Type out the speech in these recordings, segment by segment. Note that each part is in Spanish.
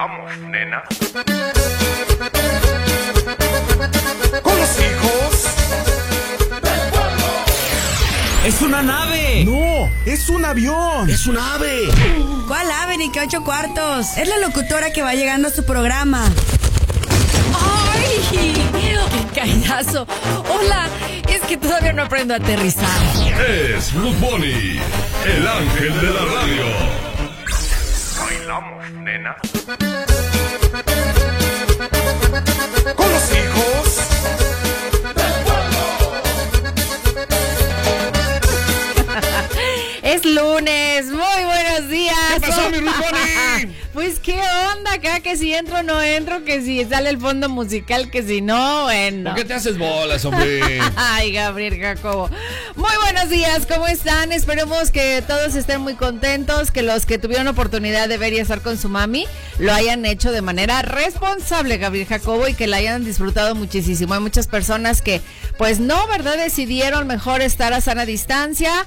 Bailamos, nena. Con los hijos. ¡Es una nave! No, es un avión. ¡Es una ave! ¿Cuál ave ni qué ocho cuartos? Es la locutora que va llegando a su programa. ¡Ay! ¡Qué caidazo! Hola, es que todavía no aprendo a aterrizar. Es Blue Bunny, el ángel de la radio. Bailamos, nena. Con los hijos. Es lunes, muy buenos días. ¿Qué pasó, mi? Pues qué onda acá, que si entro no entro, que si sale el fondo musical, que si no, bueno. ¿Por qué te haces bolas, hombre? Ay, Gabriel Jacobo. Muy buenos días, ¿cómo están? Esperemos que todos estén muy contentos, que los que tuvieron oportunidad de ver y estar con su mami lo hayan hecho de manera responsable, Gabriel Jacobo, y que la hayan disfrutado muchísimo. Hay muchas personas que, pues no, ¿verdad? Decidieron mejor estar a sana distancia.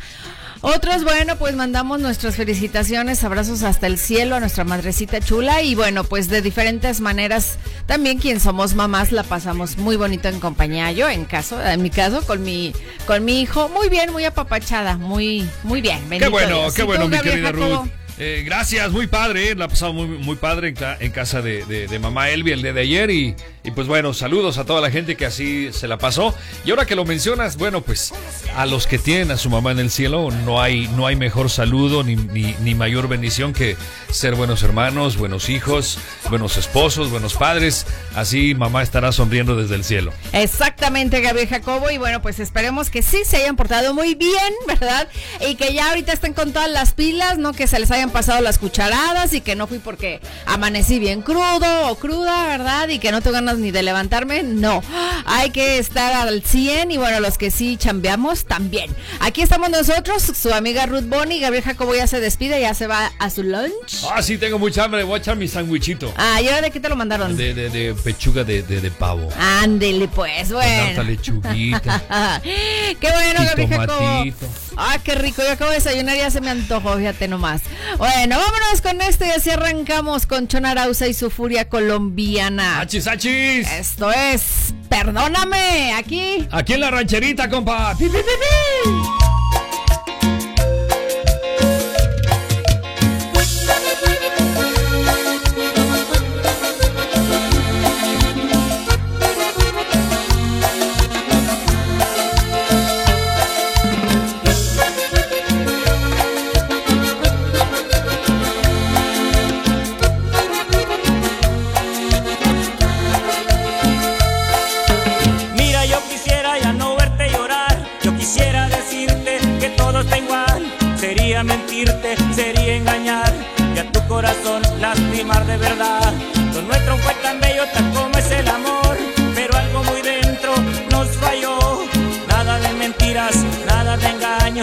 Otros, bueno, pues mandamos nuestras felicitaciones, abrazos hasta el cielo a nuestra madrecita chula y bueno, pues de diferentes maneras también quien somos mamás la pasamos muy bonito en compañía. Yo en caso, en mi caso con mi con mi hijo, muy bien, muy apapachada, muy muy bien. Qué bueno, Dios. qué ¿Y bueno, mi querida? Ruth. Eh, gracias, muy padre, la ha pasado muy, muy padre en, ca- en casa de, de- de mamá Elvi el día de ayer y, y pues bueno, saludos a toda la gente que así se la pasó. Y ahora que lo mencionas, bueno, pues a los que tienen a su mamá en el cielo no hay, no hay mejor saludo ni, ni, mayor bendición que ser buenos hermanos, buenos hijos, buenos esposos, buenos padres. Así mamá estará sonriendo desde el cielo. Exactamente, Gabriel Jacobo. Y bueno, pues esperemos que sí se hayan portado muy bien, ¿verdad? Y que ya ahorita estén con todas las pilas, ¿no? Que se les hayan pasado las cucharadas y que no fui porque amanecí bien crudo o cruda, ¿verdad? Y que no tengo ganas ni de levantarme. No. Hay que estar al 100 y bueno, los que sí chambeamos también. Aquí estamos nosotros, su amiga Ruth Bonnie. Gabriel Jacobo ya se despide, ya se va a su lunch. Ah, sí, tengo mucha hambre, voy a echar mi sandwichito. Ah, ¿y ahora de qué te lo mandaron? De, de, de pechuga de, de, de pavo. Ándele, pues, Con bueno. lechuguita. qué bueno, Gabriel Jacobo. Ah, qué rico. Yo acabo de desayunar y ya se me antojó, fíjate nomás. Bueno, vámonos con esto y así arrancamos con Chonarauza y su furia colombiana. ¡Achis, achis! Esto es Perdóname, aquí. Aquí en la rancherita, compa. Pi, pi, pi, pi.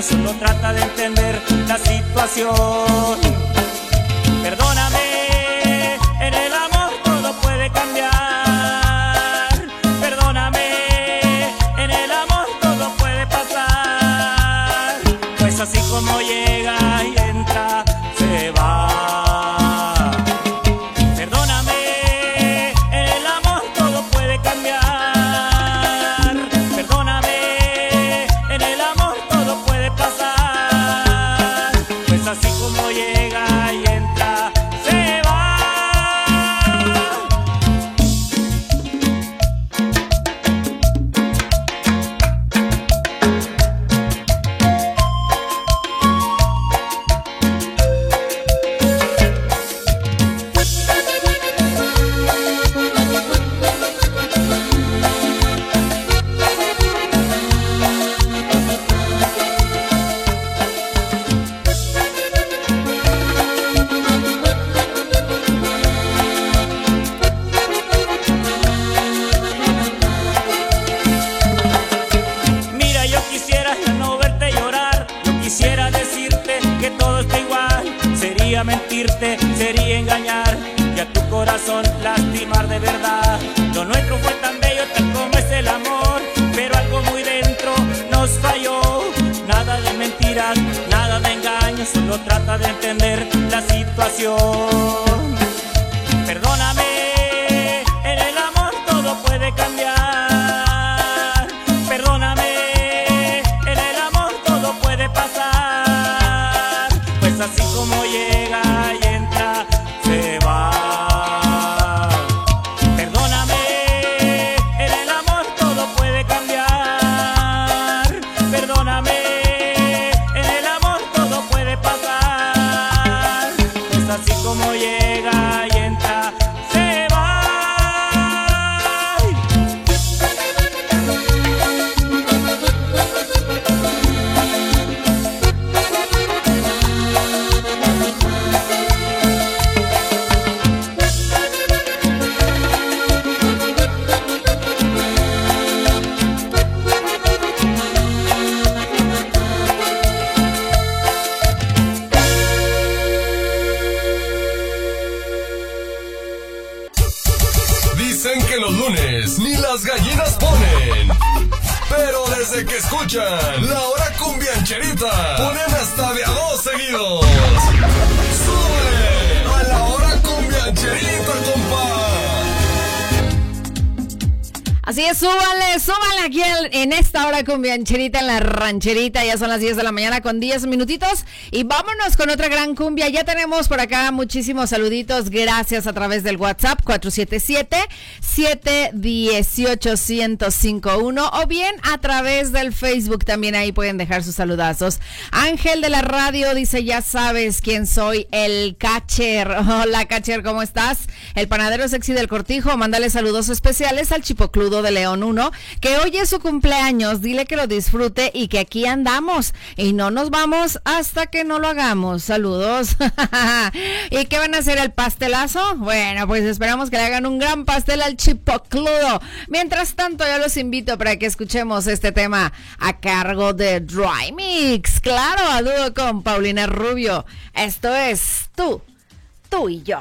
Engaños. Solo trata de entender la situación. Perdóname, desde que escuchan la hora cumbiancherita, ponen hasta de a dos seguidos. ¡Sube a la hora cumbiancherita, compa! Así es, súbanle, súbanle aquí en esta hora con Biancherita en la rancherita. Ya son las 10 de la mañana con 10 minutitos. Y vámonos con otra gran cumbia. Ya tenemos por acá muchísimos saluditos. Gracias a través del WhatsApp 477-718-1051 o bien a través del Facebook. También ahí pueden dejar sus saludazos. Ángel de la radio dice: Ya sabes quién soy, el catcher. Hola, catcher, ¿cómo estás? El panadero sexy del cortijo. Mándale saludos especiales al chipocludo de León 1, que hoy es su cumpleaños. Dile que lo disfrute y que aquí andamos. Y no nos vamos hasta que no lo hagamos. Saludos. ¿Y qué van a hacer? ¿El pastelazo? Bueno, pues esperamos que le hagan un gran pastel al chipocludo. Mientras tanto, yo los invito para que escuchemos este tema a cargo de Dry Mix. Claro, a con Paulina Rubio. Esto es tú, tú y yo.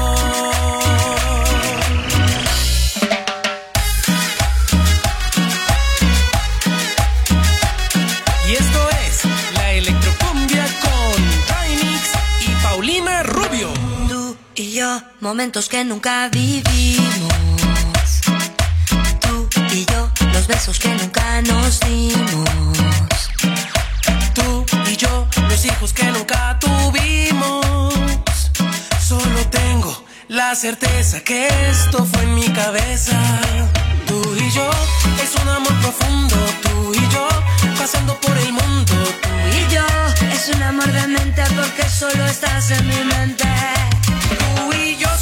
Momentos que nunca vivimos. Tú y yo, los besos que nunca nos dimos. Tú y yo, los hijos que nunca tuvimos. Solo tengo la certeza que esto fue en mi cabeza. Tú y yo, es un amor profundo. Tú y yo, pasando por el mundo. Tú y yo, es un amor de mente porque solo estás en mi mente.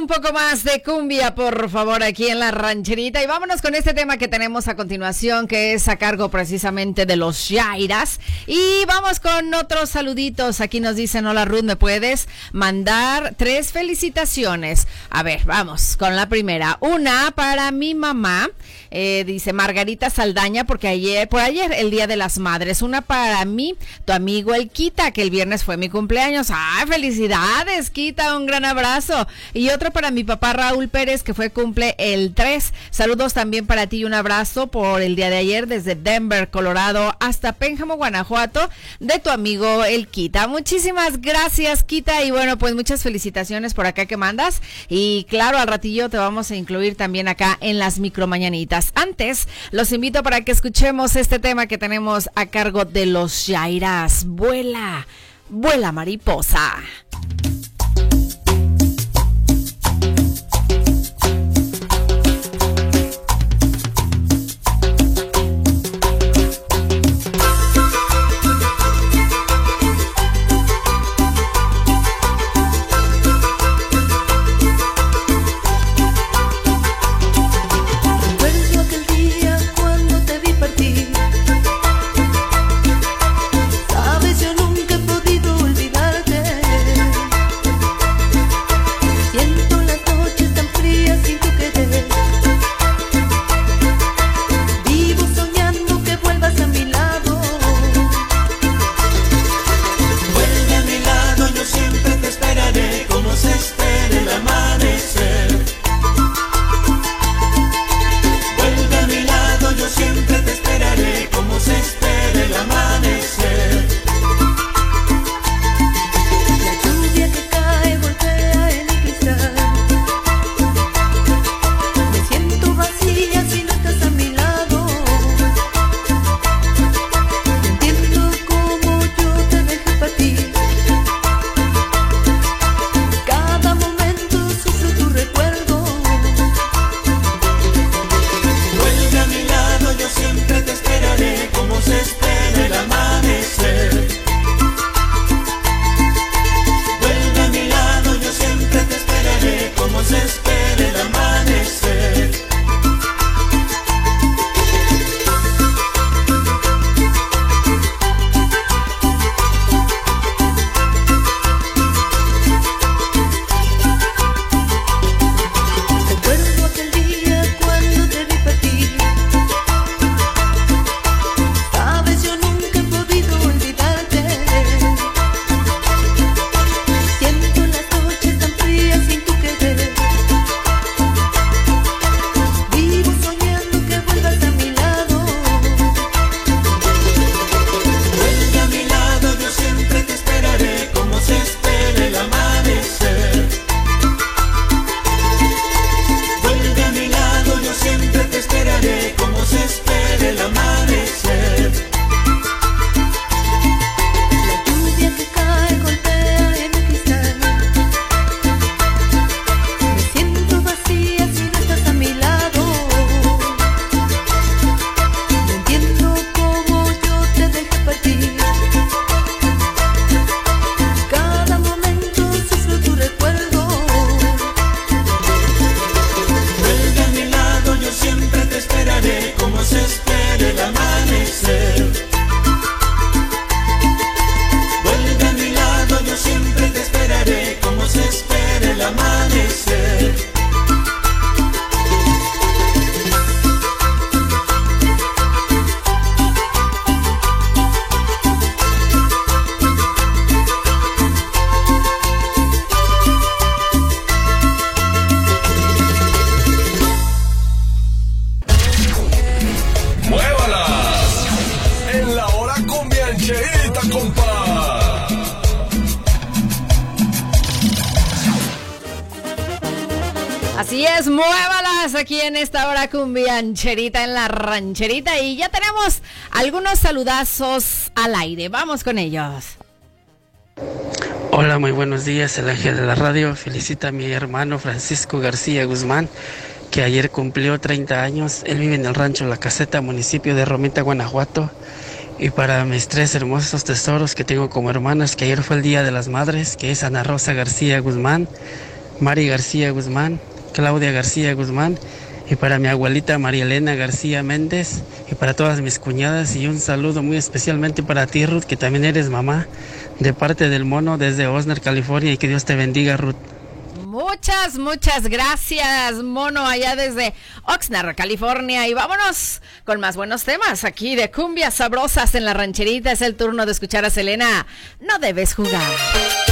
un poco más de cumbia, por favor, aquí en la rancherita. Y vámonos con este tema que tenemos a continuación, que es a cargo precisamente de los Yairas. Y vamos con otros saluditos. Aquí nos dicen, hola Ruth, ¿me puedes mandar tres felicitaciones? A ver, vamos con la primera. Una para mi mamá, eh, dice Margarita Saldaña, porque ayer, por ayer, el Día de las Madres. Una para mí, tu amigo el Quita, que el viernes fue mi cumpleaños. ¡Ay, felicidades, Quita! Un gran abrazo. Y otro para mi papá Raúl Pérez, que fue cumple el 3. Saludos también para ti y un abrazo por el día de ayer desde Denver, Colorado, hasta Pénjamo, Guanajuato, de tu amigo el Kita. Muchísimas gracias, Kita. Y bueno, pues muchas felicitaciones por acá que mandas. Y claro, al ratillo te vamos a incluir también acá en las micromañanitas. Antes, los invito para que escuchemos este tema que tenemos a cargo de los Jairas. Vuela, vuela mariposa. Cumbiancherita en la rancherita y ya tenemos algunos saludazos al aire. Vamos con ellos. Hola, muy buenos días, el ángel de la radio. Felicita a mi hermano Francisco García Guzmán, que ayer cumplió 30 años. Él vive en el rancho La Caseta, municipio de Romita, Guanajuato. Y para mis tres hermosos tesoros que tengo como hermanas, que ayer fue el Día de las Madres, que es Ana Rosa García Guzmán, Mari García Guzmán, Claudia García Guzmán, y para mi abuelita María Elena García Méndez, y para todas mis cuñadas, y un saludo muy especialmente para ti, Ruth, que también eres mamá, de parte del mono desde Osner, California, y que Dios te bendiga, Ruth. Muchas, muchas gracias, mono, allá desde Oxnard, California. Y vámonos con más buenos temas aquí de cumbias sabrosas en la rancherita. Es el turno de escuchar a Selena. No debes jugar.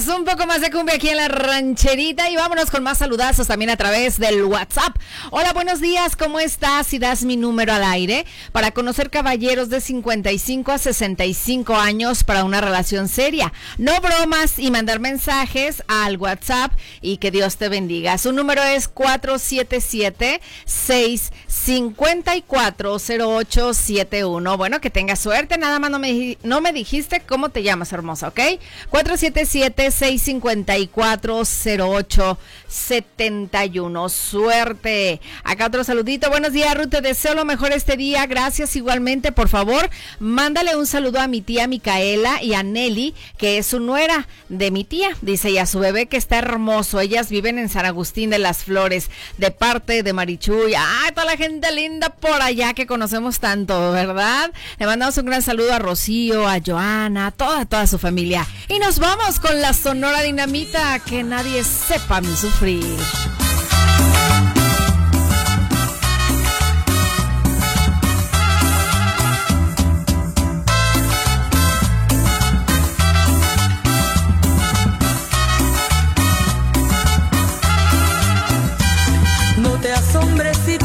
Poco más, un poco más de cumbia aquí en la rancherita y vámonos con más saludazos también a través del WhatsApp. Hola, buenos días, ¿cómo estás? Si das mi número al aire para conocer caballeros de 55 a 65 años para una relación seria. No bromas y mandar mensajes al WhatsApp y que Dios te bendiga. Su número es 477 654 0871. Bueno, que tengas suerte, nada más no me, no me dijiste cómo te llamas, hermosa, ¿ok? 477-654-0871. Suerte. Acá otro saludito. Buenos días, Ruth. Te deseo lo mejor este día. Gracias igualmente. Por favor, mándale un saludo a mi tía Micaela y a Nelly, que es su nuera de mi tía. Dice, y a su bebé que está hermoso. Ellas viven en San Agustín de las Flores, de parte de Marichuy. Ay, toda la gente linda por allá que conocemos tanto, ¿verdad? Le mandamos un gran saludo a Rocío, a Joana, a toda, toda su familia. Y nos vamos con la Sonora Dinamita, que nadie sepa mi sufrir. No te asombres si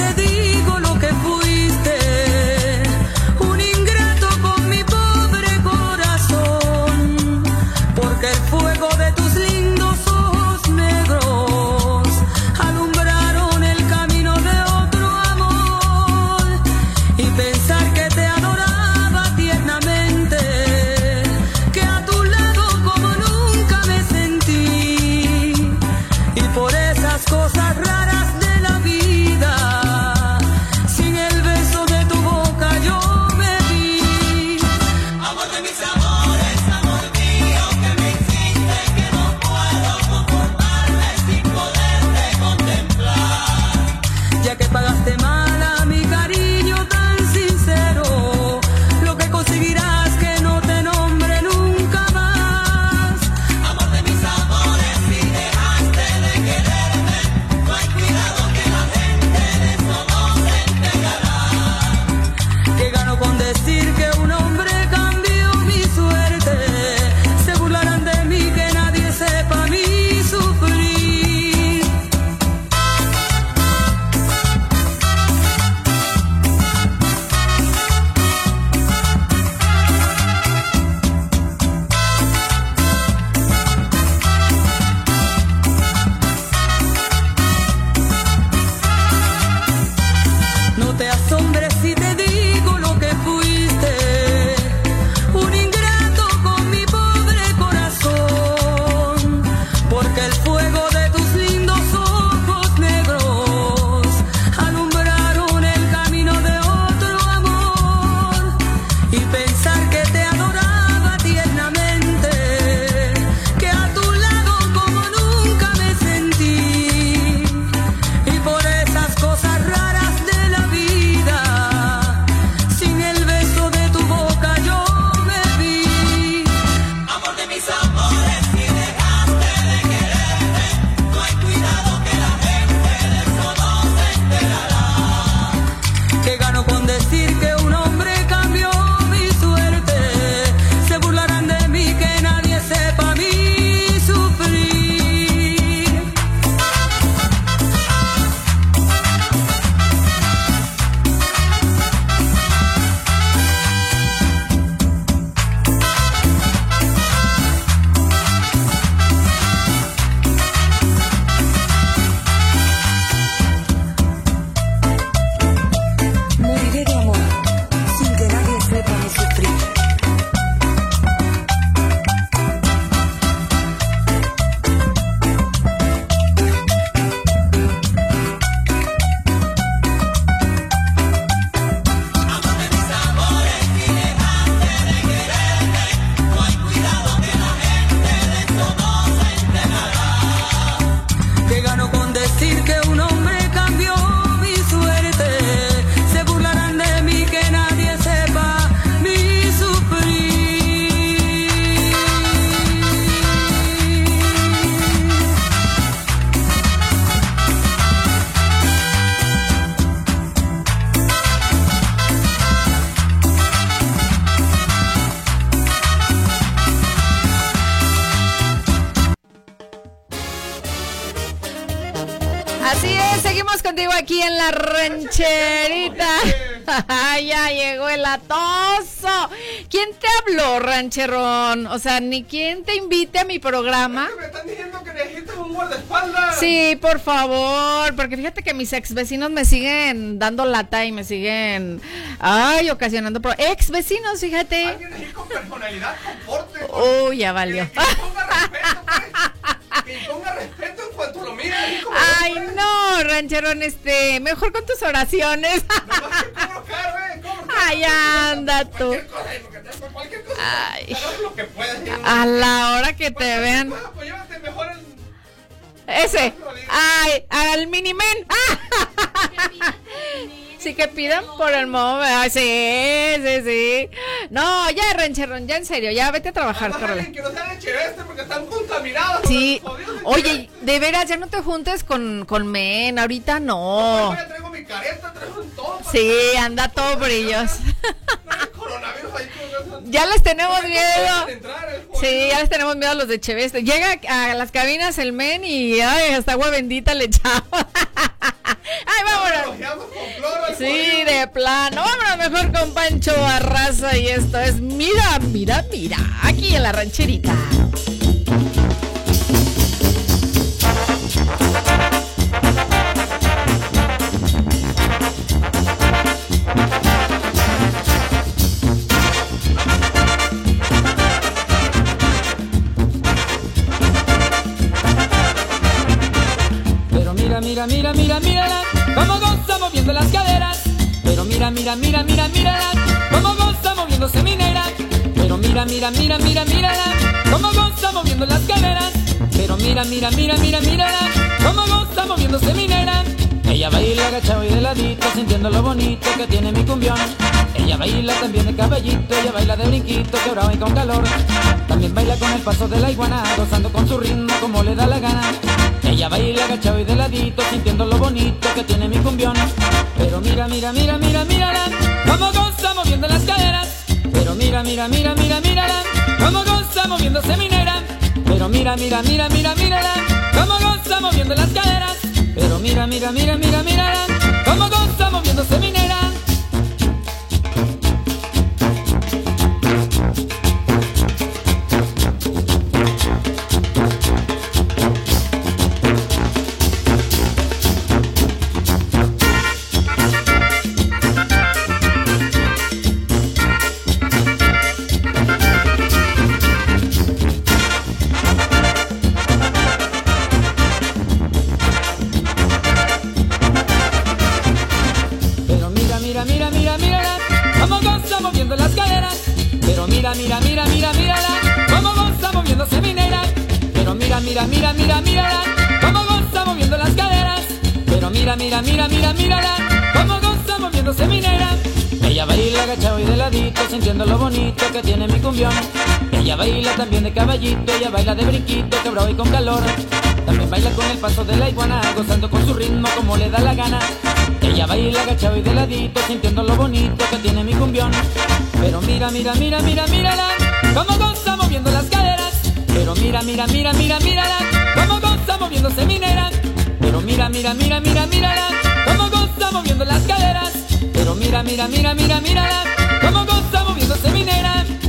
ya llegó el atoso. ¿Quién te habló, rancherón? O sea, ni quién te invite a mi programa. Me están diciendo que necesitas un guardaespaldas. Sí, por favor, porque fíjate que mis ex vecinos me siguen dando lata y me siguen, ay, ocasionando pro- ex vecinos, fíjate. Alguien así con personalidad, con porte. Uy, ya valió. Que ponga respeto, pues. Que ponga respeto en cuanto lo mire. Ay, no, rancherón, este, mejor con tus oraciones. Nomás Ay, anda tú. Cualquier cosa, porque te- cualquier cosa. Ay. Haz lo que puedas. A la hora que te vean. Ah, Pues llévate mejor el. Ese. Ay, al minimen. Sí que pidan por el modo. Ay, sí, sí, sí. No, ya, rancherón, ya en serio, ya vete a trabajar, Más córrele. alguien que no sean el cheveste porque están contaminados. Sí. Oye, de veras, ya no te juntes con, con men, ahorita no. Mi careta, traigo un todo. Sí, anda todo brillos. Ya les tenemos No miedo. entrar, jodido. Sí, ya les tenemos miedo a los de Cheveste. Llega a las cabinas el men y ay, hasta agua bendita le echamos. ay, vámonos. Al Sí, de plano. Vámonos mejor con Pancho Barraza y esto es Mira, mira, mira. Aquí en la rancherita. Mira, mira, mira, mírala, cómo goza moviendo las caderas. Pero mira, mira, mira, mira, mírala, cómo goza moviéndose mi negra. Pero mira, mira, mira, mira, mírala, cómo goza moviendo las caderas. Pero mira, mira, mira, mira, mírala, cómo goza moviéndose mi negra. Ella baila agachado y de ladito, sintiendo lo bonito que tiene mi cumbión. Ella baila también de caballito, ella baila de brinquito, quebrado y con calor. También baila con el paso de la iguana, gozando con su ritmo como le da la gana. Ella baila agachado y de ladito, sintiendo lo bonito que tiene mi cumbión. Pero mira, mira, mira, mira, mírala, cómo goza moviendo las caderas. Pero mira, mira, mira, mira, mírala, cómo goza moviéndose mi negra. Pero mira, mira, mira, mira, mírala, cómo goza moviendo las caderas. Pero mira, mira, mira, mira, mírala, cómo goza moviéndose mi que tiene mi cumbión. Ella baila también de caballito, ella baila de brinquito, quebrado y con calor. También baila con el paso de la iguana, gozando con su ritmo como le da la gana. Ella baila agachado y de ladito, sintiendo lo bonito que tiene mi cumbión. Pero mira, mira, mira, mira, mírala, cómo goza moviendo las caderas. Pero mira, mira, mira, mira, mírala, cómo goza moviéndose mi negra. Pero mira, mira, mira, mira, mírala, cómo goza moviendo las caderas. Pero mira, mira, mira, mira, mírala, cómo goza moviéndose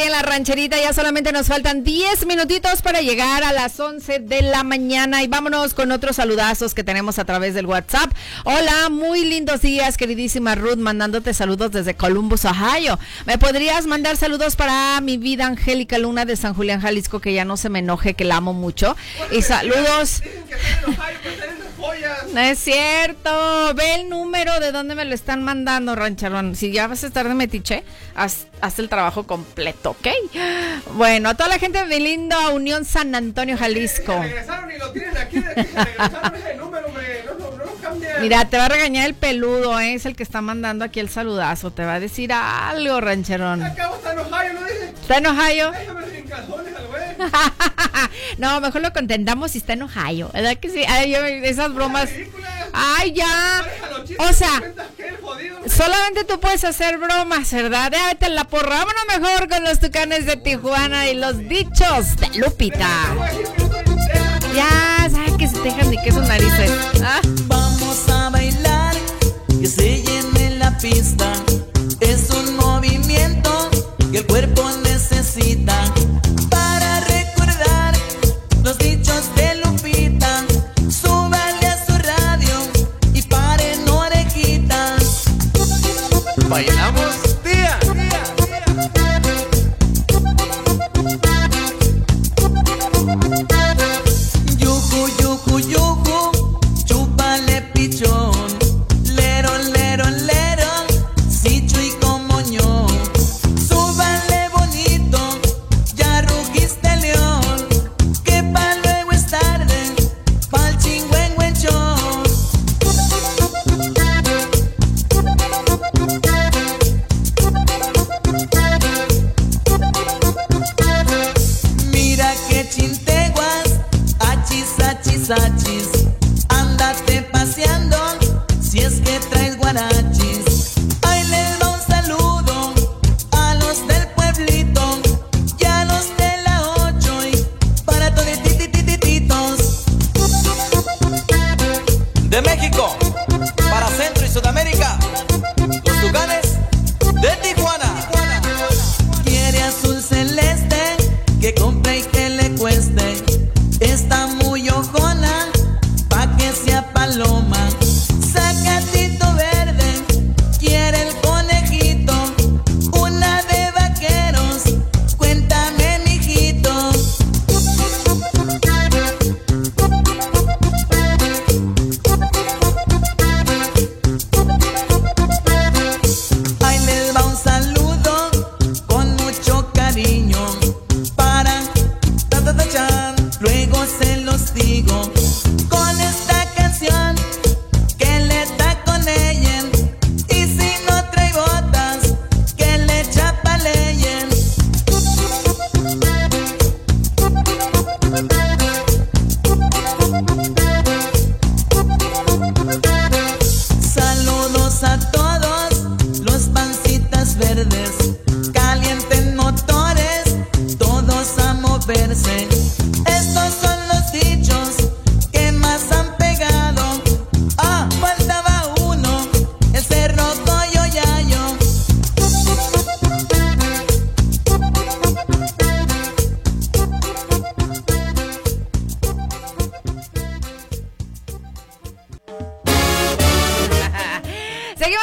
en la rancherita. Ya solamente nos faltan 10 minutitos para llegar a las 11 de la mañana. Y vámonos con otros saludazos que tenemos a través del WhatsApp. Hola, muy lindos días, queridísima Ruth, mandándote saludos desde Columbus, Ohio. ¿Me podrías mandar saludos para mi vida Angélica Luna de San Julián, Jalisco, que ya no se me enoje, que la amo mucho? Y saludos. No es cierto. Ve el número de dónde me lo están mandando, rancharón. Si ya vas a estar de metiche, haz, haz el trabajo completo, ¿ok? Bueno, a toda la gente de mi lindo Unión San Antonio, Jalisco. Regresaron y lo tienen aquí. de que se regresaron ese número, hombre. No, no, no lo cambien. Mira, te va a regañar el peludo, ¿eh? es el que está mandando aquí el saludazo. Te va a decir algo, rancherón. Acabo está en Ohio, ¿no? ¿Está en Ohio? Déjame no, mejor lo contentamos si está en Ohio. ¿Verdad que sí? Ay, esas bromas. Ay, ya. O sea, solamente tú puedes hacer bromas, ¿verdad? Déjate la porra. Vámonos mejor con los tucanes de Tijuana y los dichos de Lupita. Ya, ¿sabes que se dejan de queso narices? Ah. Vamos a bailar, que se llene la pista. Es un movimiento que el cuerpo necesita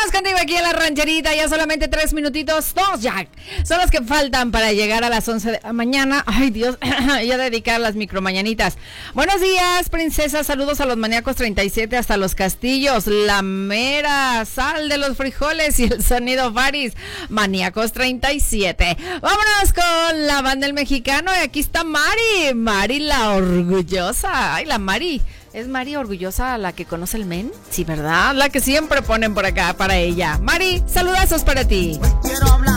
Seguimos contigo aquí en la rancherita, ya solamente tres minutitos, dos ya, son los que faltan para llegar a las 11 de la mañana. Ay Dios, ya dedicar las micromañanitas. Buenos días, princesa, saludos a los maníacos 37 hasta los castillos, la mera sal de los frijoles y el sonido Faris, maníacos 37. Vámonos con la banda del mexicano y aquí está Mari, Mari la orgullosa. Ay, la Mari. ¿Es Mari orgullosa la que conoce el men? Sí, ¿verdad? La que siempre ponen por acá para ella. Mari, saludazos para ti. Quiero hablar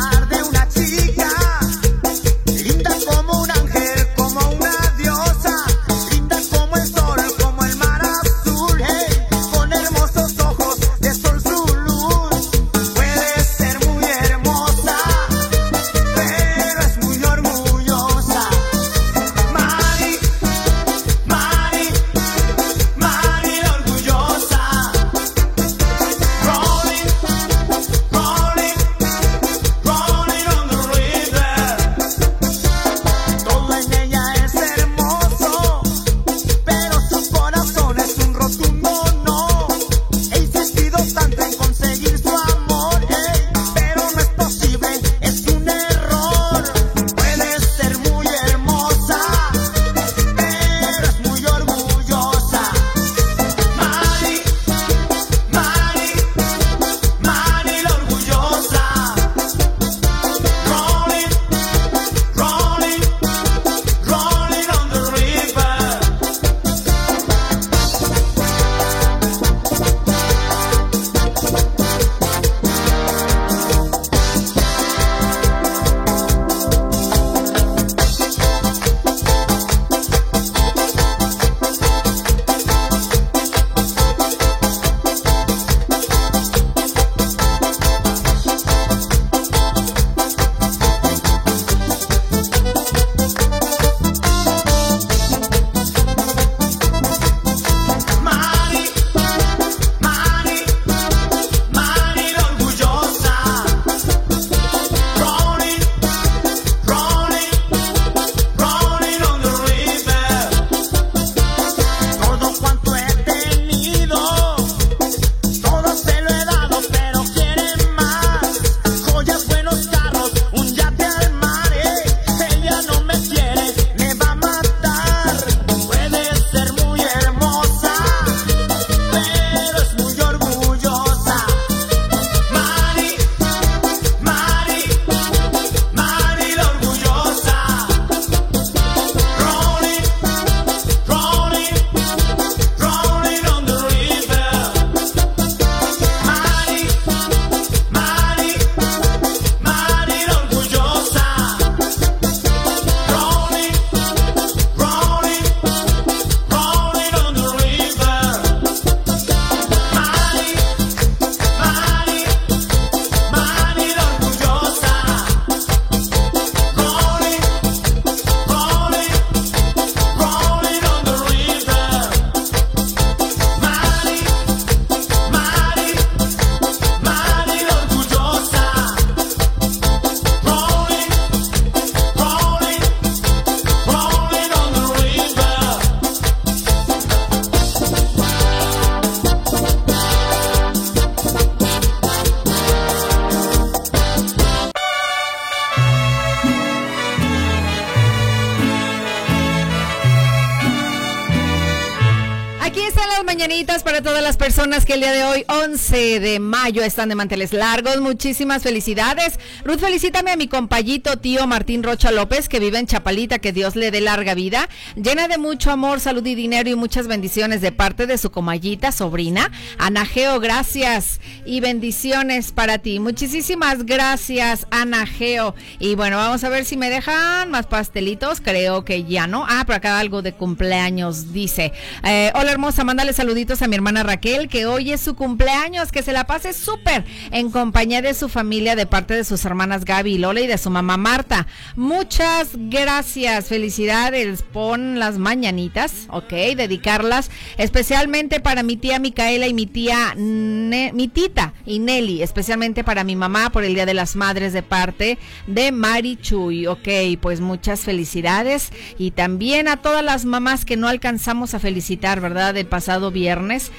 las personas que el día de hoy, 11 de mayo, están de manteles largos. Muchísimas felicidades. Ruth, felicítame a mi compañito tío Martín Rocha López, que vive en Chapalita, que Dios le dé larga vida, llena de mucho amor, salud y dinero y muchas bendiciones de parte de su comayita, sobrina, Ana Geo. Gracias y bendiciones para ti. Muchísimas gracias, Ana Geo. Y bueno, vamos a ver si me dejan más pastelitos. Creo que ya no. Ah, por acá algo de cumpleaños, dice. Eh, hola hermosa, mándale saluditos a mi hermana Raquel, que hoy es su cumpleaños, que se la pase súper en compañía de su familia, de parte de sus hermanas Gaby y Lola y de su mamá Marta. Muchas gracias, felicidades, pon las mañanitas, ok, dedicarlas especialmente para mi tía Micaela y mi tía, Ne- mi tita y Nelly, especialmente para mi mamá por el Día de las Madres de parte de Mari Chuy, ok, pues muchas felicidades y también a todas las mamás que no alcanzamos a felicitar, ¿verdad? Del pasado viernes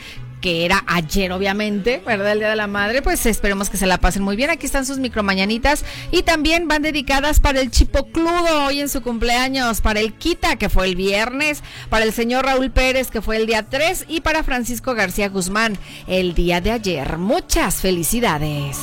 que era ayer obviamente, ¿verdad? El Día de la Madre, pues esperemos que se la pasen muy bien. Aquí están sus micromañanitas y también van dedicadas para el Chipocludo hoy en su cumpleaños, para el Quita que fue el viernes, para el señor Raúl Pérez que fue el día 3 y para Francisco García Guzmán el día de ayer. Muchas felicidades.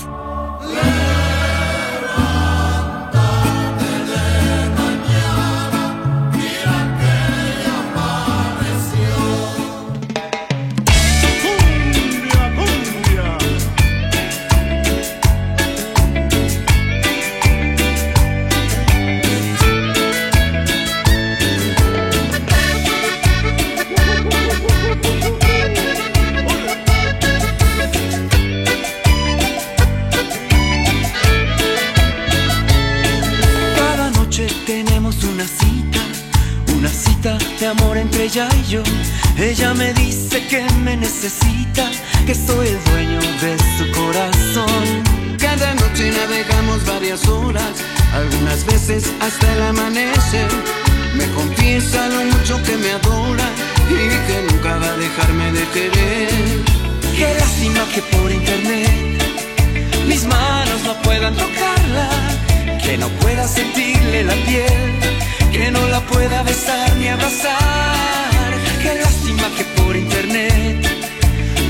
Cita de amor entre ella y yo. Ella me dice que me necesita, que soy el dueño de su corazón. Cada noche navegamos varias horas, algunas veces hasta el amanecer. Me confiesa lo mucho que me adora y que nunca va a dejarme de querer. Qué lástima que por internet mis manos no puedan tocarla, que no pueda sentirle la piel, que no la pueda besar ni abrazar. Qué lástima que por internet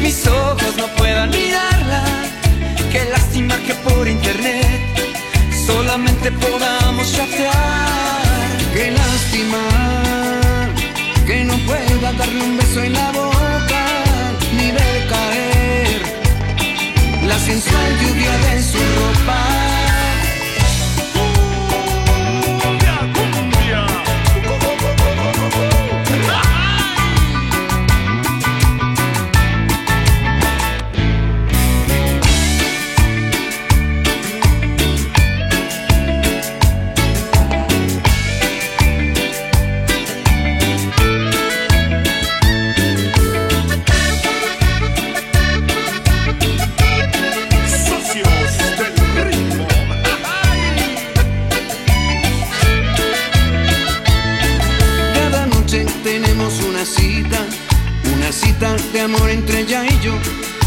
mis ojos no puedan mirarla. Qué lástima que por internet solamente podamos chatear. Qué lástima que no pueda darle un beso en la boca ni ver caer la sensual lluvia de su ropa. De amor entre ella y yo.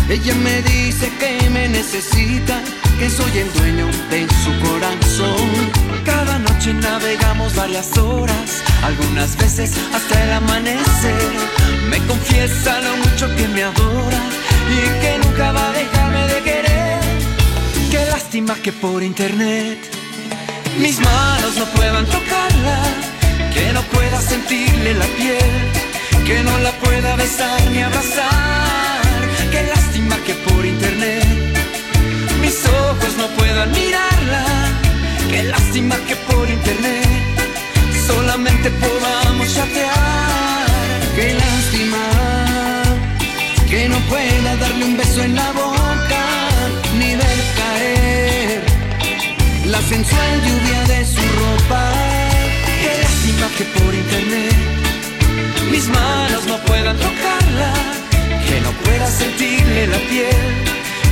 Ella me dice que me necesita, que soy el dueño de su corazón. Cada noche navegamos varias horas, algunas veces hasta el amanecer. Me confiesa lo mucho que me adora y que nunca va a dejarme de querer. Qué lástima que por internet mis manos no puedan tocarla, que no pueda sentirle la piel, que no la pueda besar ni abrazar. Qué lástima que por internet mis ojos no puedan mirarla. Qué lástima que por internet solamente podamos chatear. Qué lástima que no pueda darle un beso en la boca ni ver caer la sensual lluvia de su ropa. Qué lástima que por internet mis manos no puedan tocarla, que no pueda sentirle la piel,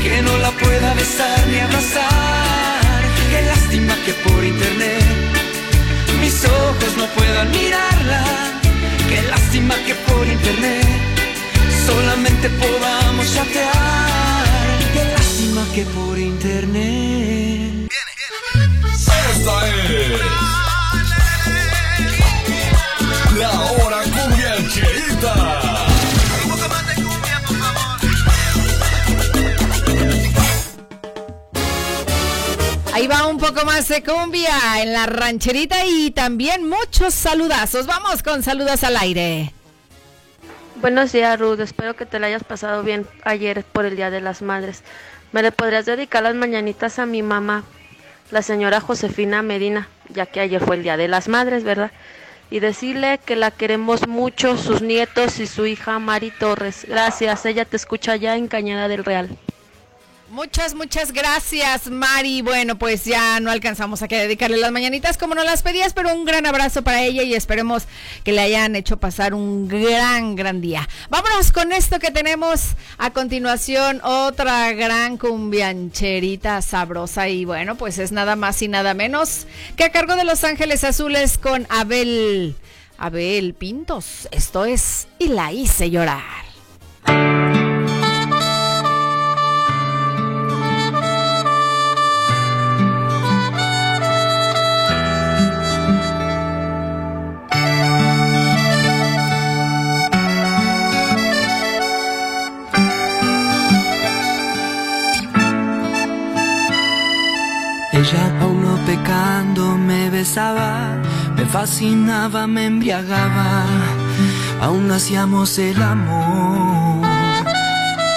que no la pueda besar ni abrazar. Qué lástima que por internet mis ojos no puedan mirarla. Qué lástima que por internet solamente podamos chatear. Qué lástima que por internet. Poco más de cumbia en la rancherita y también muchos saludazos. Vamos con saludos al aire. Buenos días, Ruth. Espero que te la hayas pasado bien ayer por el Día de las Madres. ¿Me le podrías dedicar las mañanitas a mi mamá, la señora Josefina Medina, ya que ayer fue el Día de las Madres, ¿verdad? Y decirle que la queremos mucho, sus nietos y su hija Mari Torres. Gracias, ella te escucha ya en Cañada del Real. Muchas, muchas gracias, Mari. Bueno, pues ya no alcanzamos a que dedicarle las mañanitas como nos las pedías, pero un gran abrazo para ella y esperemos que le hayan hecho pasar un gran, gran día. Vámonos con esto que tenemos a continuación, otra gran cumbiancherita sabrosa y bueno, pues es nada más y nada menos que a cargo de Los Ángeles Azules con Abel, Abel Pintos. Esto es Y la hice llorar. Me fascinaba, me embriagaba, aún hacíamos el amor.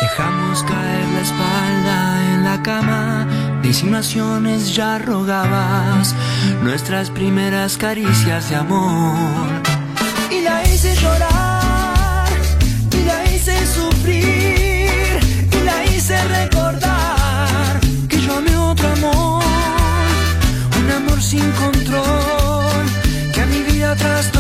Dejamos caer la espalda en la cama, disimulaciones ya rogabas, nuestras primeras caricias de amor. Y la hice llorar, y la hice sufrir, y la hice recordar sin control que a mi vida trastornó,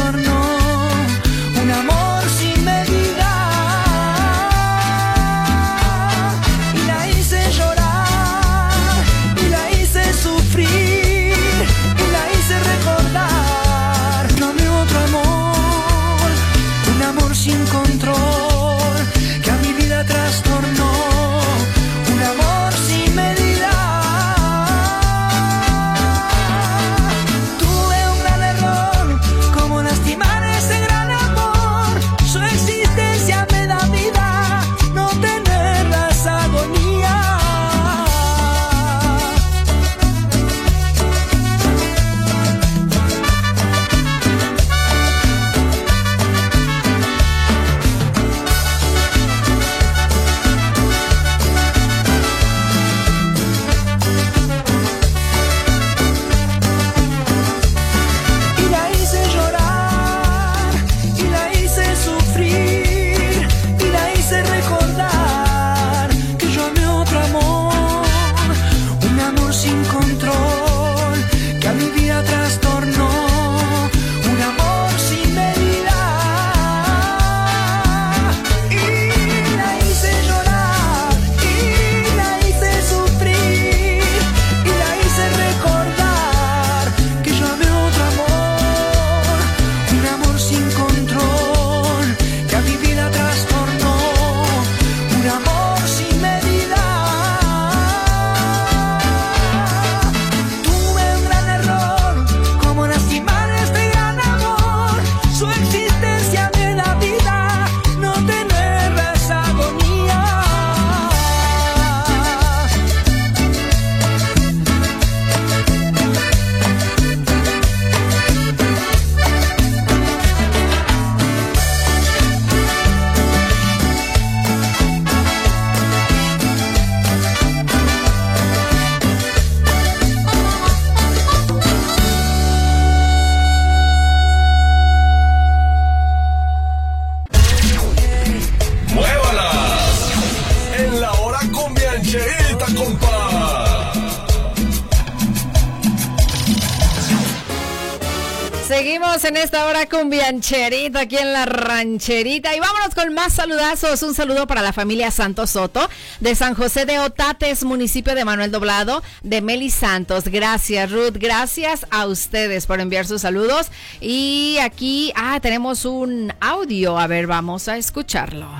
Biancherita aquí en la rancherita y vámonos con más saludazos. Un saludo para la familia Santos Soto de San José de Otates, municipio de Manuel Doblado, de Meli Santos. Gracias Ruth, gracias a ustedes por enviar sus saludos. Y aquí, ah, tenemos un audio. A ver, vamos a escucharlo.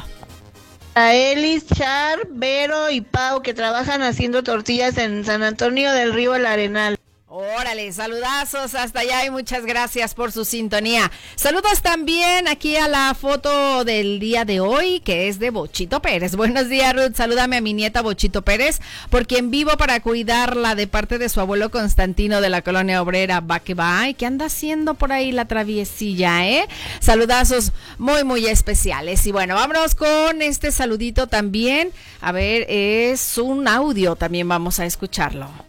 A Elis, Char, Vero y Pau que trabajan haciendo tortillas en San Antonio del Río El Arenal. Órale, saludazos hasta allá y muchas gracias por su sintonía. Saludos también aquí a la foto del día de hoy, que es de Bochito Pérez. Buenos días, Ruth. Salúdame a mi nieta Bochito Pérez, por quien vivo para cuidarla de parte de su abuelo Constantino de la colonia obrera. Va que va. ¿Y qué anda haciendo por ahí la traviesilla, eh? Saludazos muy, muy especiales. Y bueno, vámonos con este saludito también. A ver, es un audio, también vamos a escucharlo.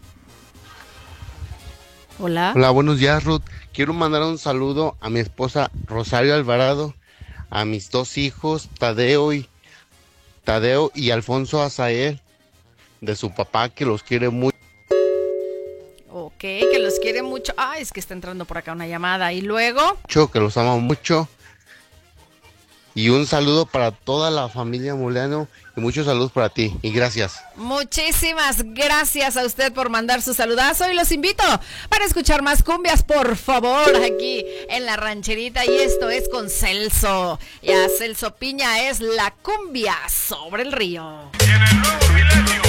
Hola. Hola, buenos días, Ruth. Quiero mandar un saludo a mi esposa Rosario Alvarado, a mis dos hijos, Tadeo y Tadeo y Alfonso Azael, de su papá que los quiere mucho. Ok, que los quiere mucho. Ah, es que está entrando por acá una llamada. Y luego. que los ama mucho. Y un saludo para toda la familia Mulano y muchos saludos para ti. Y gracias. Muchísimas gracias a usted por mandar su saludazo y los invito para escuchar más cumbias, por favor, aquí en la rancherita. Y esto es con Celso. Ya Celso Piña es la cumbia sobre el río. Celso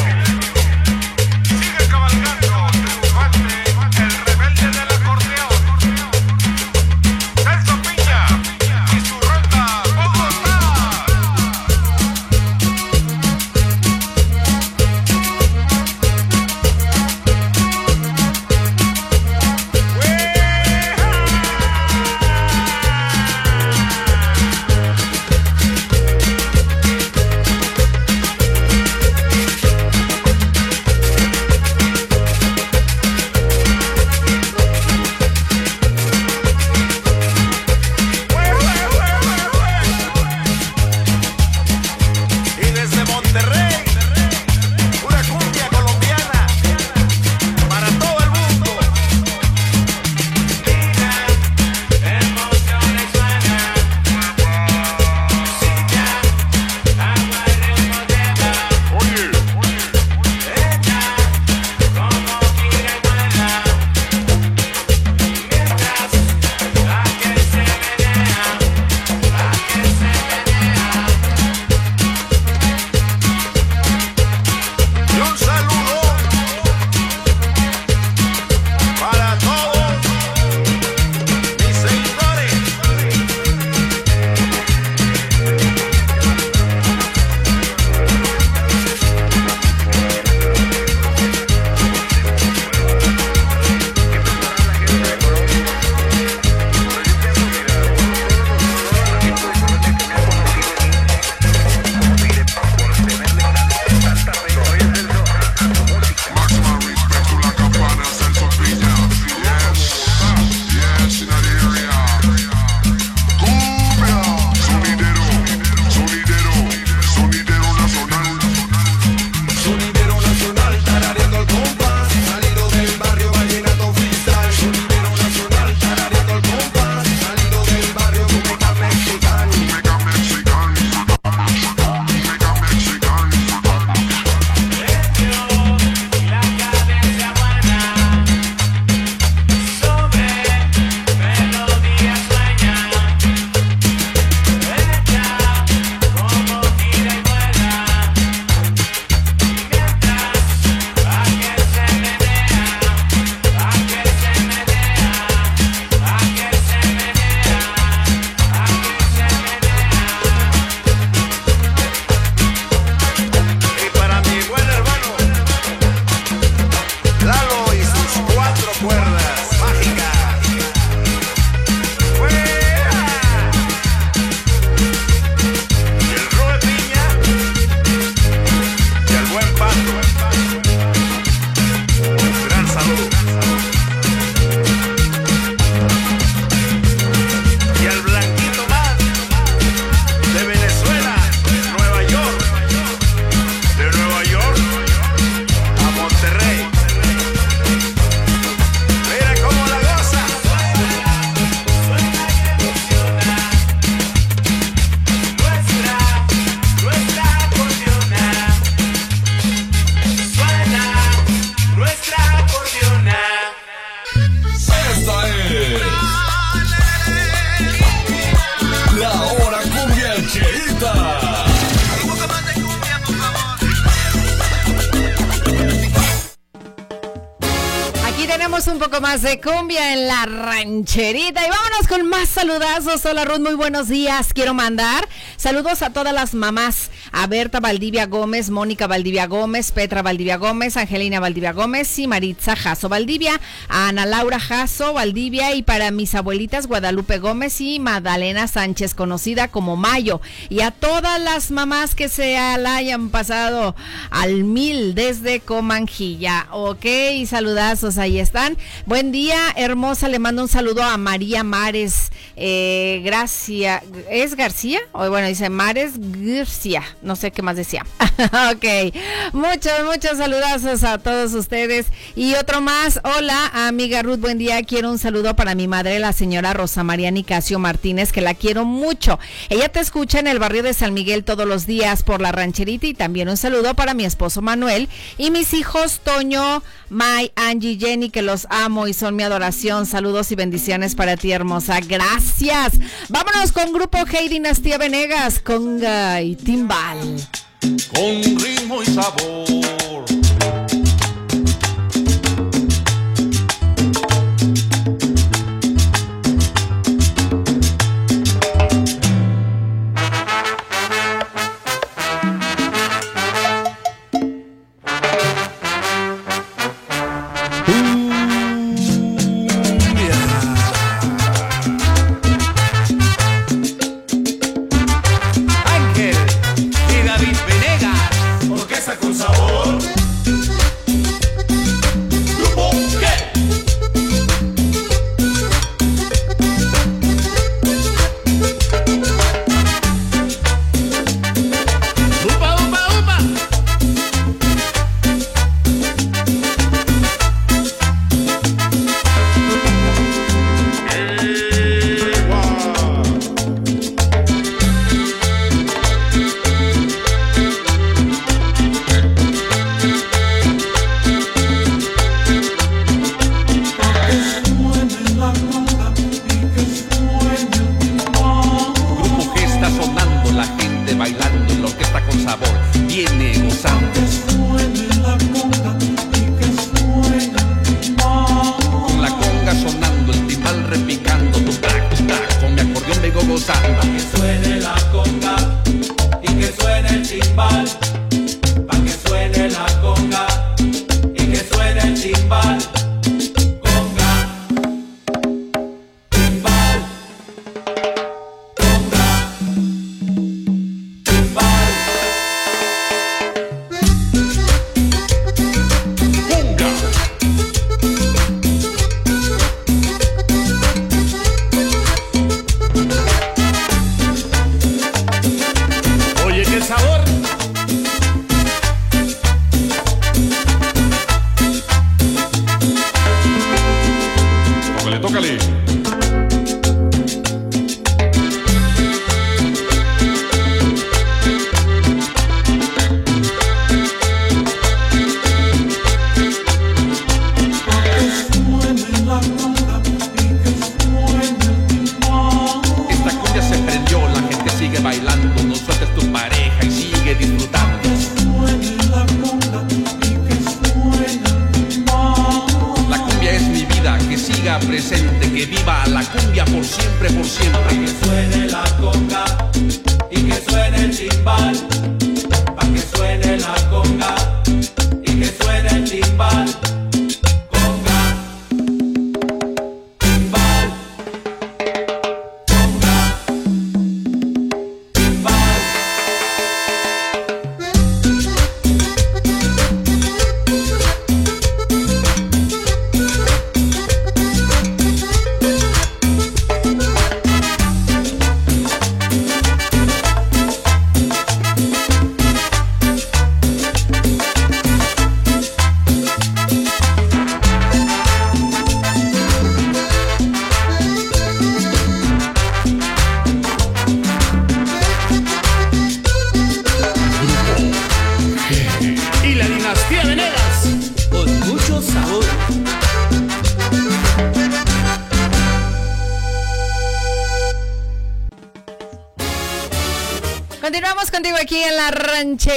en la rancherita y vámonos con más saludazos. Hola Ruth, muy buenos días. Quiero mandar saludos a todas las mamás, a Berta Valdivia Gómez, Mónica Valdivia Gómez, Petra Valdivia Gómez, Angelina Valdivia Gómez y Maritza Jasso Valdivia, Ana Laura Jasso Valdivia y para mis abuelitas Guadalupe Gómez y Magdalena Sánchez, conocida como Mayo, y a todas las mamás que se la hayan pasado al mil desde Comanjilla. Ok, saludazos, ahí están. Buen día, hermosa. Le mando un saludo a María Mares. Eh, Gracia, ¿es García? O bueno, dice Mares García. Sé qué más decía. ok, muchos, muchos saludazos a todos ustedes. Y otro más. Hola, amiga Ruth, buen día. Quiero un saludo para mi madre, la señora Rosa María Nicasio Martínez, que la quiero mucho. Ella te escucha en el barrio de San Miguel todos los días por la rancherita y también un saludo para mi esposo Manuel y mis hijos Toño, May, Angie, Jenny, que los amo y son mi adoración. Saludos y bendiciones para ti, hermosa. Gracias. Vámonos con Grupo Hey Dinastía Venegas, Conga y Timbal. Con ritmo y sabor.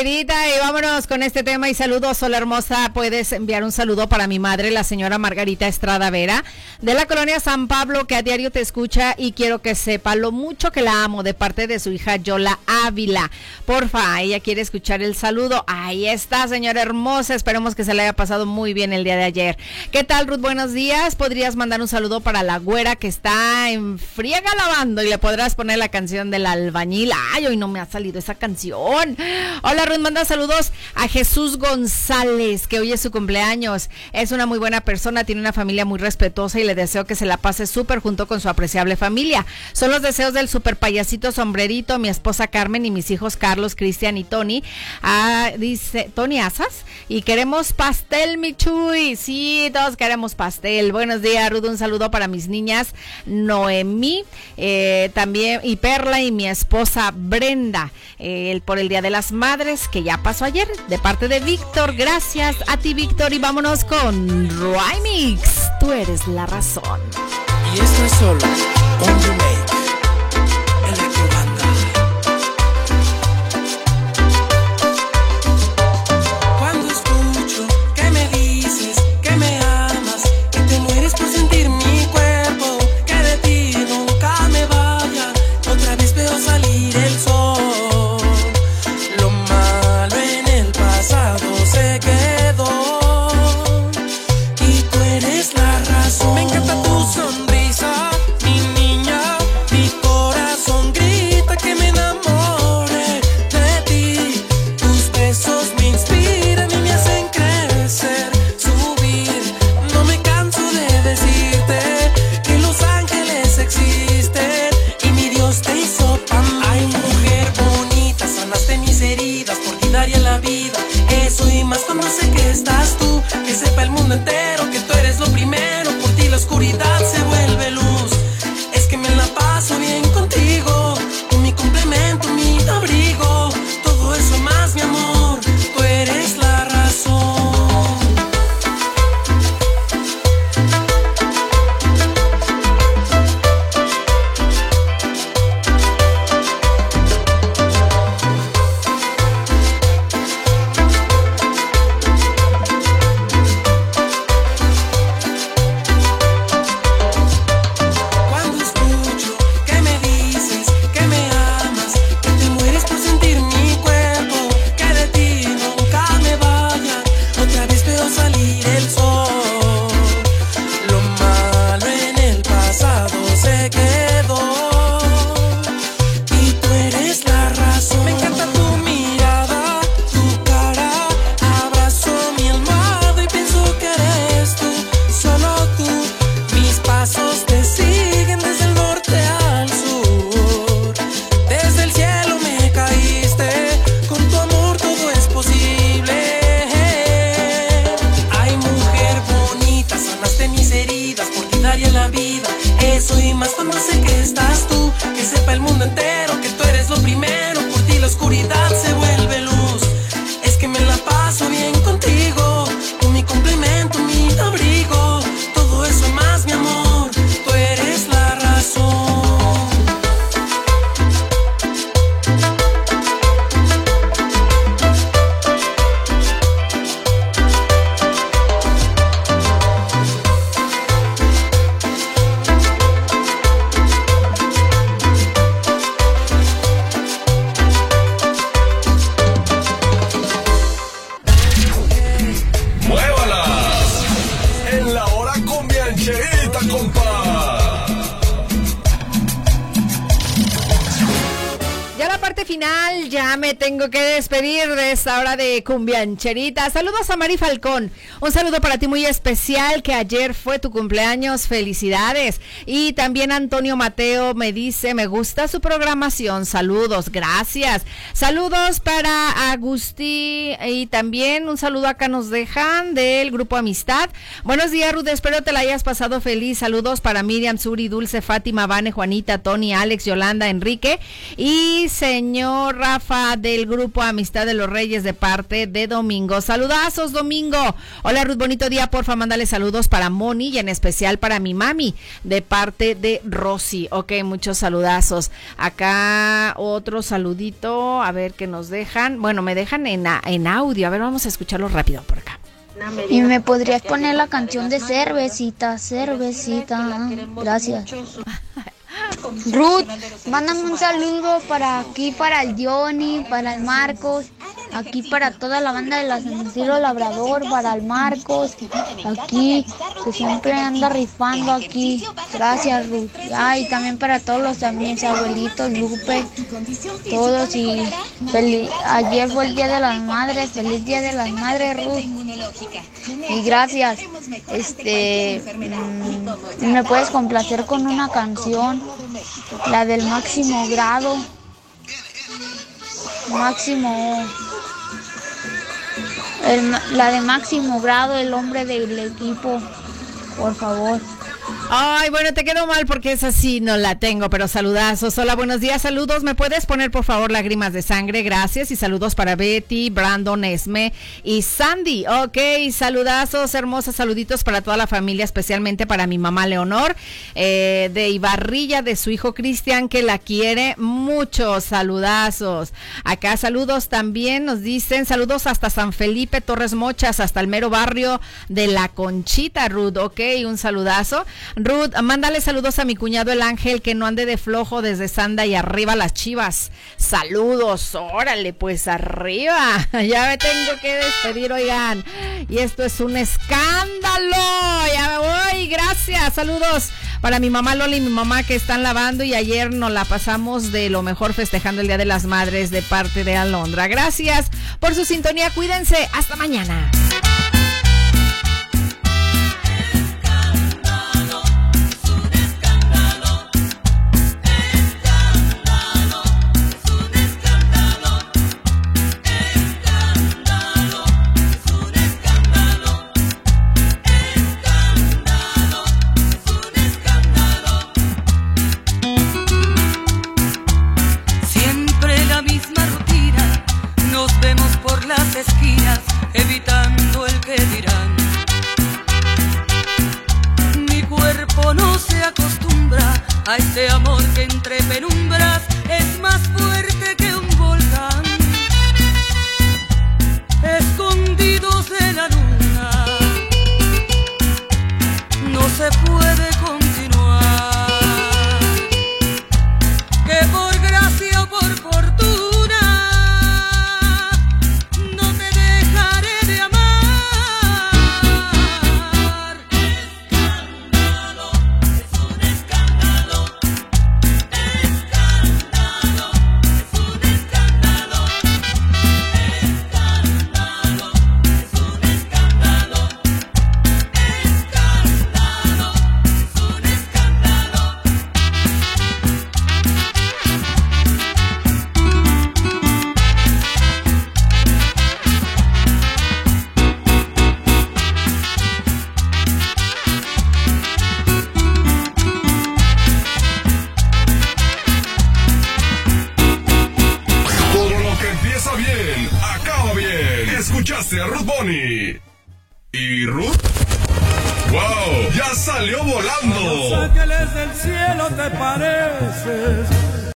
Y vámonos con este tema y saludos, Sola Hermosa. Puedes enviar un saludo para mi madre, la señora Margarita Estrada Vera, de la colonia San Pablo, que a diario te escucha y quiero que sepa lo mucho que la amo de parte de su hija Yola Ávila. Porfa, ella quiere escuchar el saludo. Ahí está, señora hermosa. Esperemos que se le haya pasado muy bien el día de ayer. ¿Qué tal, Ruth? Buenos días. ¿Podrías mandar un saludo para la güera que está en friega lavando y le podrás poner la canción del albañil? Ay, hoy no me ha salido esa canción. Hola, Ruth. Manda saludos a Jesús González, que hoy es su cumpleaños. Es una muy buena persona, tiene una familia muy respetuosa y le deseo que se la pase súper junto con su apreciable familia. Son los deseos del super payasito sombrerito, mi esposa Carmen y mis hijos Carlos, Cristian y Tony. Ah, dice Tony Asas. Y queremos pastel, Michuy. Sí, todos queremos pastel. Buenos días, Ruth. Un saludo para mis niñas Noemí, eh, también, y Perla y mi esposa Brenda. eh, por el Día de las Madres, que ya pasó ayer, de parte de Víctor. Gracias a ti, Víctor. Y vámonos con Rymix. Tú eres la razón. Y esto es solo un estás tú, que sepa el mundo entero que tú eres lo primero. Cumbiancherita. Saludos a Mari Falcón. Un saludo para ti muy especial, que ayer fue tu cumpleaños. Felicidades. Y también Antonio Mateo me dice, me gusta su programación. Saludos, gracias. Saludos para Agustí y también un saludo acá nos dejan del grupo Amistad. Buenos días, Ruth. Espero te la hayas pasado feliz. Saludos para Miriam, Suri, Dulce, Fátima, Vane, Juanita, Tony, Alex, Yolanda, Enrique y señor Rafa de del grupo Amistad de los Reyes de parte de Domingo. Saludazos, Domingo. Hola, Ruth, bonito día. Porfa, mándale saludos para Moni y en especial para mi mami de parte de Rosy. Ok, muchos saludazos. Acá otro saludito, a ver qué nos dejan. Bueno, me dejan en, en audio. A ver, vamos a escucharlo rápido por acá. Y me podrías poner la canción de cervecita, cervecita. Gracias. Ruth, mándame un saludo para aquí, para el Johnny, para el Marcos, aquí para toda la banda de la San Labrador, para el Marcos, aquí, que siempre anda rifando aquí. Gracias, Ruth. Ah, y también para todos los también, abuelitos, Lupe, todos y feliz, ayer fue el Día de las Madres, feliz Día de las Madres, Ruth. Y gracias. Este, mm, me puedes complacer con una canción, la del máximo grado. Máximo. la de máximo grado, el hombre del equipo. Por favor. Ay, bueno, te quedó mal porque esa sí no la tengo, pero saludazos. Hola, buenos días, saludos. ¿Me puedes poner, por favor, lágrimas de sangre? Gracias. Y saludos para Betty, Brandon, Esme y Sandy. Ok, saludazos, hermosos saluditos para toda la familia, especialmente para mi mamá Leonor, eh, de Ibarrilla, de su hijo Cristian, que la quiere mucho. Saludazos. Acá saludos también, nos dicen saludos hasta San Felipe, Torres Mochas, hasta el mero barrio de La Conchita, Ruth. Ok, un saludazo. Ruth, mándale saludos a mi cuñado el Ángel, que no ande de flojo desde Sanda y arriba las chivas. Saludos, órale, pues arriba. Ya me tengo que despedir, oigan. Y esto es un escándalo. Ya me voy, gracias. Saludos para mi mamá Lola y mi mamá que están lavando y ayer nos la pasamos de lo mejor festejando el Día de las Madres de parte de Alondra. Gracias por su sintonía, cuídense. Hasta mañana.